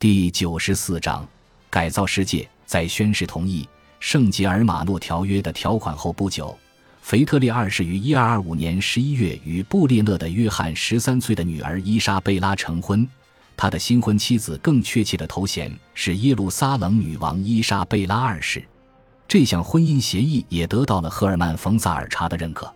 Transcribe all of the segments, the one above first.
第九十四章改造世界。在宣誓同意《圣吉尔马诺条约》的条款后不久，腓特烈二世于一二二五年十一月与布列勒的约翰十三岁的女儿伊莎贝拉成婚。他的新婚妻子更确切的头衔是耶路撒冷女王伊莎贝拉二世。这项婚姻协议也得到了赫尔曼·冯·萨尔查的认可。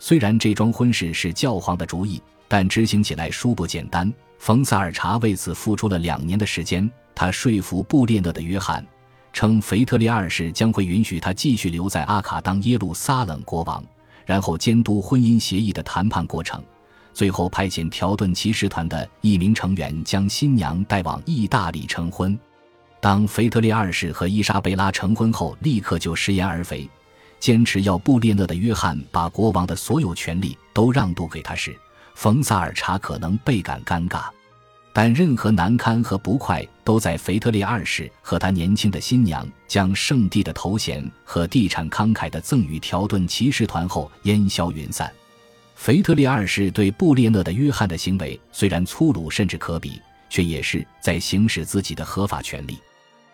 虽然这桩婚事是教皇的主意，但执行起来殊不简单。冯·萨尔查为此付出了两年的时间。他说服布列讷的约翰，称腓特烈二世将会允许他继续留在阿卡当耶路撒冷国王，然后监督婚姻协议的谈判过程。最后派遣条顿骑士团的一名成员将新娘带往意大利成婚。当腓特烈二世和伊莎贝拉成婚后，立刻就食言而肥，坚持要布列讷的约翰把国王的所有权利都让渡给他时，冯萨尔查可能倍感尴尬。但任何难堪和不快都在腓特烈二世和他年轻的新娘将圣地的头衔和地产慷慨的赠与条顿骑士团后烟消云散。腓特烈二世对布列讷的约翰的行为虽然粗鲁甚至可比，却也是在行使自己的合法权利。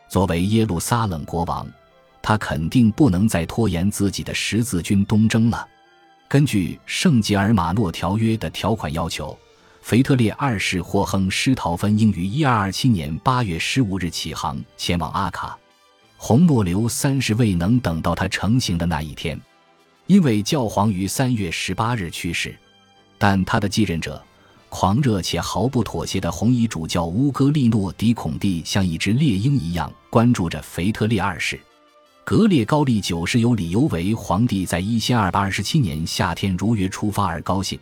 作为耶路撒冷国王，他肯定不能再拖延自己的十字军东征了。根据圣吉尔马诺条约的条款要求，腓特烈二世霍亨施陶芬应于一二二七年八月十五日起航前往阿卡。洪诺留三世未能等到他成行的那一天。因为教皇于三月十八日去世，但他的继任者，狂热且毫不妥协的红衣主教乌戈利诺·迪孔蒂像一只猎鹰一样关注着腓特烈二世。格列高利九世有理由为皇帝在一千二百二十七年夏天如约出发而高兴，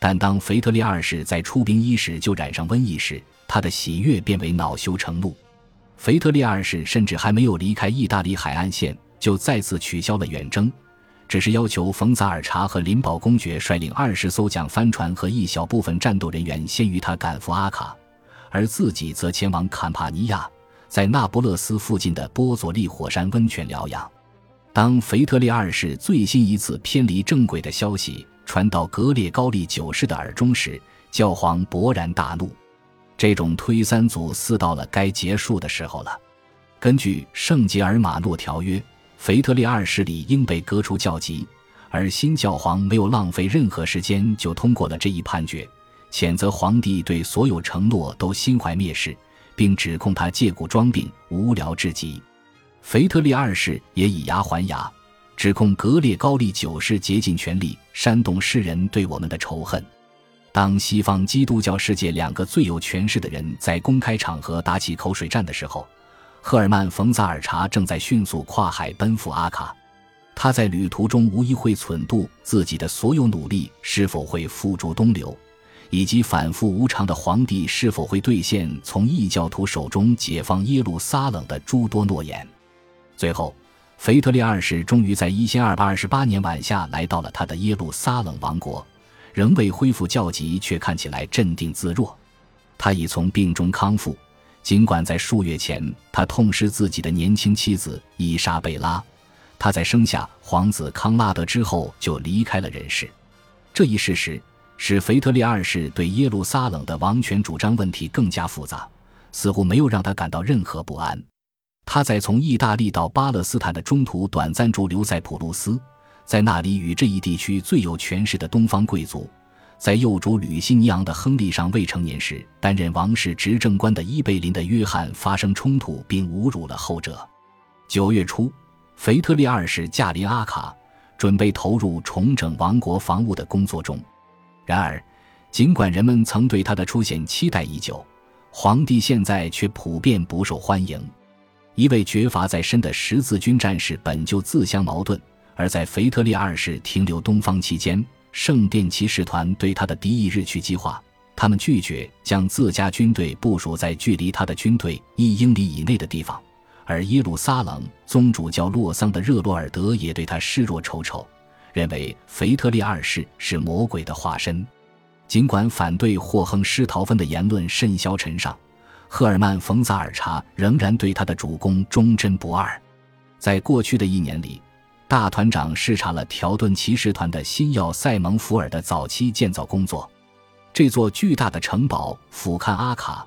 但当腓特烈二世在出兵伊始就染上瘟疫时，他的喜悦变为恼羞成怒。腓特烈二世甚至还没有离开意大利海岸线，就再次取消了远征。只是要求冯·萨尔查和林堡公爵率领二十艘桨帆船和一小部分战斗人员先于他赶赴阿卡，而自己则前往坎帕尼亚，在那不勒斯附近的波佐利火山温泉疗养。当腓特烈二世最新一次偏离正轨的消息传到格列高利九世的耳中时，教皇勃然大怒。这种推三阻四到了该结束的时候了。根据圣吉尔马诺条约。腓特烈二世理应被革除教籍，而新教皇没有浪费任何时间就通过了这一判决，谴责皇帝对所有承诺都心怀蔑视，并指控他借故装病，无聊至极。腓特烈二世也以牙还牙，指控格列高利九世竭尽全力煽动世人对我们的仇恨。当西方基督教世界两个最有权势的人在公开场合打起口水战的时候。赫尔曼·冯·萨尔查正在迅速跨海奔赴阿卡，他在旅途中无疑会忖度自己的所有努力是否会付诸东流，以及反复无常的皇帝是否会兑现从异教徒手中解放耶路撒冷的诸多诺言。最后，腓特烈二世终于在一千二百二十八年晚夏来到了他的耶路撒冷王国，仍未恢复教籍，却看起来镇定自若。他已从病中康复。尽管在数月前，他痛失自己的年轻妻子伊莎贝拉，他在生下皇子康拉德之后就离开了人世。这一事实使腓特烈二世对耶路撒冷的王权主张问题更加复杂，似乎没有让他感到任何不安。他在从意大利到巴勒斯坦的中途短暂驻留在普鲁斯，在那里与这一地区最有权势的东方贵族。在幼主吕西尼昂的亨利尚未成年时，担任王室执政官的伊贝林的约翰发生冲突，并侮辱了后者。九月初，腓特烈二世驾临阿卡，准备投入重整王国防务的工作中。然而，尽管人们曾对他的出现期待已久，皇帝现在却普遍不受欢迎。一位绝罚在身的十字军战士本就自相矛盾，而在腓特烈二世停留东方期间。圣殿骑士团对他的敌意日趋激化，他们拒绝将自家军队部署在距离他的军队一英里以内的地方，而耶路撒冷宗主教洛桑的热洛尔德也对他视若仇仇，认为腓特烈二世是魔鬼的化身。尽管反对霍亨施陶芬的言论甚嚣尘上，赫尔曼·冯·萨尔查仍然对他的主公忠贞不二。在过去的一年里。大团长视察了条顿骑士团的新要塞蒙福尔的早期建造工作。这座巨大的城堡俯瞰阿卡，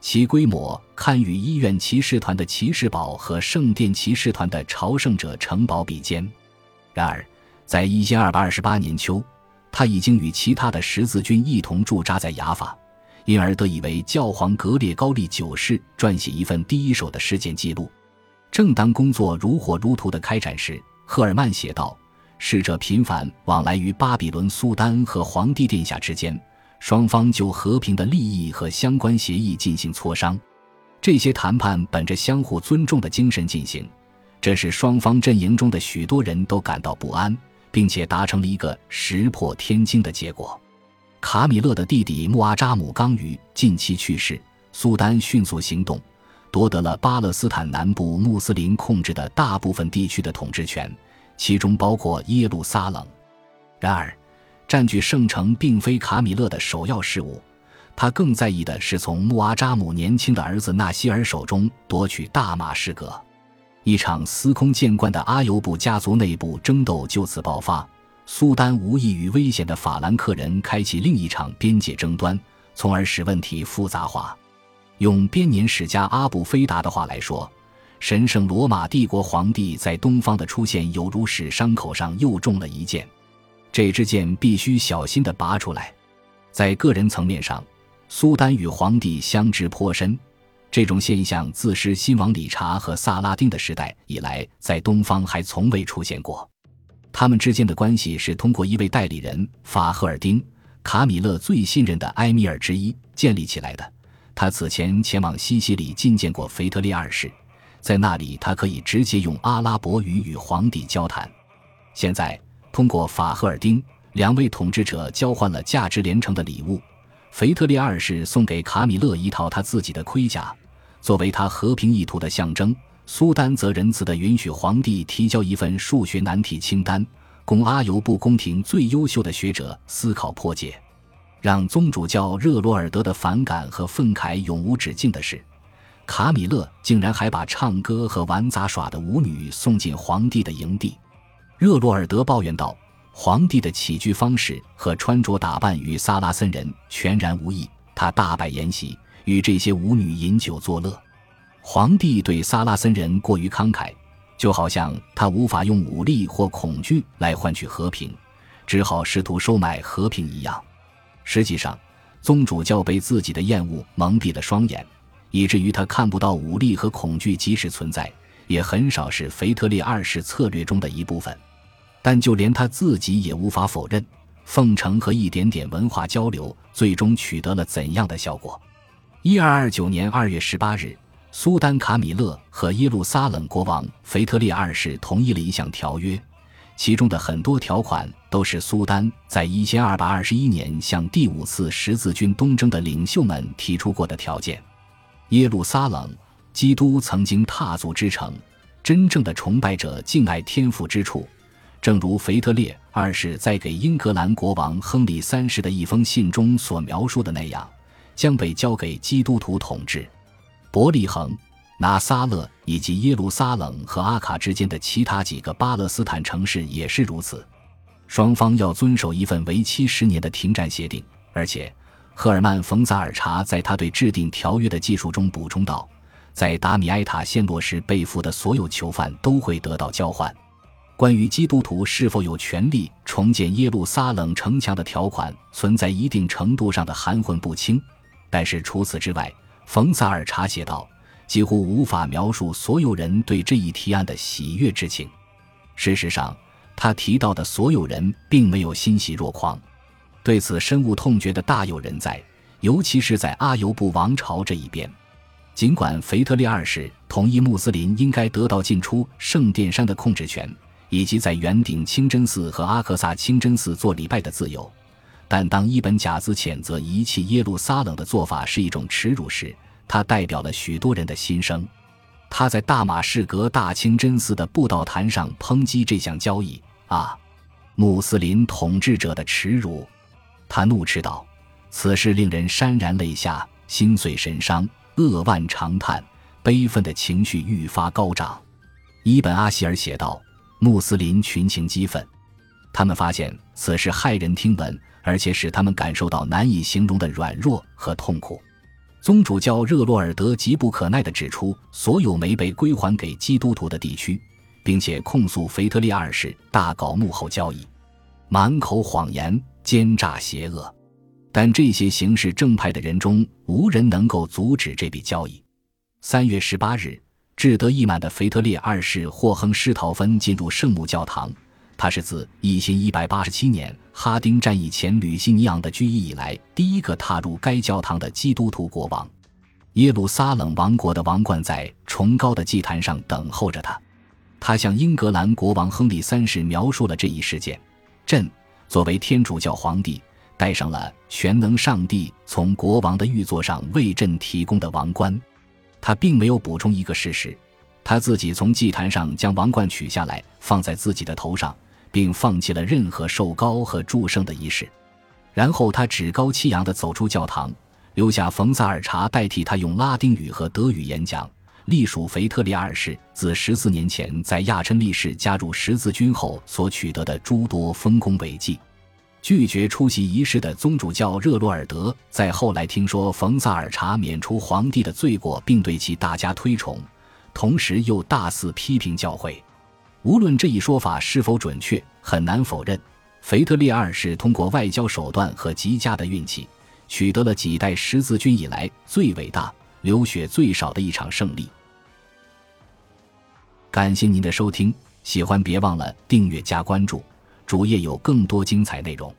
其规模堪与医院骑士团的骑士堡和圣殿骑士团的朝圣者城堡比肩。然而，在一千二百二十八年秋，他已经与其他的十字军一同驻扎在雅法，因而得以为教皇格列高利九世撰写一份第一手的事件记录。正当工作如火如荼的开展时，赫尔曼写道：“使者频繁往来于巴比伦苏丹和皇帝殿下之间。”双方就和平的利益和相关协议进行磋商，这些谈判本着相互尊重的精神进行，这使双方阵营中的许多人都感到不安，并且达成了一个石破天惊的结果。卡米勒的弟弟穆阿扎姆刚于近期去世，苏丹迅速行动，夺得了巴勒斯坦南部穆斯林控制的大部分地区的统治权，其中包括耶路撒冷。然而，占据圣城并非卡米勒的首要事务，他更在意的是从穆阿扎姆年轻的儿子纳西尔手中夺取大马士革。一场司空见惯的阿尤布家族内部争斗就此爆发。苏丹无意与危险的法兰克人开启另一场边界争端，从而使问题复杂化。用编年史家阿布菲达的话来说，神圣罗马帝国皇帝在东方的出现，犹如使伤口上又中了一箭。这支箭必须小心地拔出来。在个人层面上，苏丹与皇帝相知颇深。这种现象自是新王理查和萨拉丁的时代以来，在东方还从未出现过。他们之间的关系是通过一位代理人法赫尔丁，卡米勒最信任的埃米尔之一建立起来的。他此前前往西西里觐见过腓特烈二世，在那里他可以直接用阿拉伯语与皇帝交谈。现在。通过法赫尔丁，两位统治者交换了价值连城的礼物。腓特烈二世送给卡米勒一套他自己的盔甲，作为他和平意图的象征。苏丹则仁慈地允许皇帝提交一份数学难题清单，供阿尤布宫廷最优秀的学者思考破解。让宗主教热罗尔德的反感和愤慨永无止境的是，卡米勒竟然还把唱歌和玩杂耍的舞女送进皇帝的营地。热罗尔德抱怨道：“皇帝的起居方式和穿着打扮与萨拉森人全然无异。他大摆筵席，与这些舞女饮酒作乐。皇帝对萨拉森人过于慷慨，就好像他无法用武力或恐惧来换取和平，只好试图收买和平一样。实际上，宗主教被自己的厌恶蒙蔽了双眼，以至于他看不到武力和恐惧即使存在，也很少是腓特烈二世策略中的一部分。”但就连他自己也无法否认，奉承和一点点文化交流最终取得了怎样的效果？一二二九年二月十八日，苏丹卡米勒和耶路撒冷国王腓特烈二世同意了一项条约，其中的很多条款都是苏丹在一千二百二十一年向第五次十字军东征的领袖们提出过的条件。耶路撒冷，基督曾经踏足之城，真正的崇拜者敬爱天赋之处。正如腓特烈二世在给英格兰国王亨利三世的一封信中所描述的那样，将被交给基督徒统治。伯利恒、拿撒勒以及耶路撒冷和阿卡之间的其他几个巴勒斯坦城市也是如此。双方要遵守一份为期十年的停战协定，而且赫尔曼·冯·萨尔查在他对制定条约的技术中补充道：“在达米埃塔陷落时被俘的所有囚犯都会得到交换。”关于基督徒是否有权利重建耶路撒冷城墙的条款存在一定程度上的含混不清，但是除此之外，冯萨尔查写道，几乎无法描述所有人对这一提案的喜悦之情。事实上，他提到的所有人并没有欣喜若狂，对此深恶痛绝的大有人在，尤其是在阿尤布王朝这一边。尽管腓特烈二世同意穆斯林应该得到进出圣殿山的控制权。以及在圆顶清真寺和阿克萨清真寺做礼拜的自由，但当伊本贾兹谴责遗弃耶路撒冷的做法是一种耻辱时，他代表了许多人的心声。他在大马士革大清真寺的布道坛上抨击这项交易啊，穆斯林统治者的耻辱！他怒斥道：“此事令人潸然泪下，心碎神伤，扼腕长叹，悲愤的情绪愈发高涨。”伊本阿希尔写道。穆斯林群情激愤，他们发现此事骇人听闻，而且使他们感受到难以形容的软弱和痛苦。宗主教热洛尔德急不可耐地指出，所有没被归还给基督徒的地区，并且控诉腓特烈二世大搞幕后交易，满口谎言，奸诈邪恶。但这些行事正派的人中，无人能够阻止这笔交易。三月十八日，志得意满的腓特烈二世霍亨施陶芬进入圣母教堂。他是自一千一百八十七年哈丁战役前吕西尼昂的居役以来第一个踏入该教堂的基督徒国王。耶路撒冷王国的王冠在崇高的祭坛上等候着他。他向英格兰国王亨利三世描述了这一事件：朕作为天主教皇帝，戴上了全能上帝从国王的玉座上为朕提供的王冠。他并没有补充一个事实：他自己从祭坛上将王冠取下来，放在自己的头上。并放弃了任何受膏和祝圣的仪式，然后他趾高气扬地走出教堂，留下冯萨尔查代替他用拉丁语和德语演讲，隶属腓特烈二世自十四年前在亚琛利士加入十字军后所取得的诸多丰功伟绩。拒绝出席仪式的宗主教热洛尔德在后来听说冯萨尔查免除皇帝的罪过，并对其大加推崇，同时又大肆批评教会。无论这一说法是否准确，很难否认，腓特烈二世通过外交手段和极佳的运气，取得了几代十字军以来最伟大、流血最少的一场胜利。感谢您的收听，喜欢别忘了订阅加关注，主页有更多精彩内容。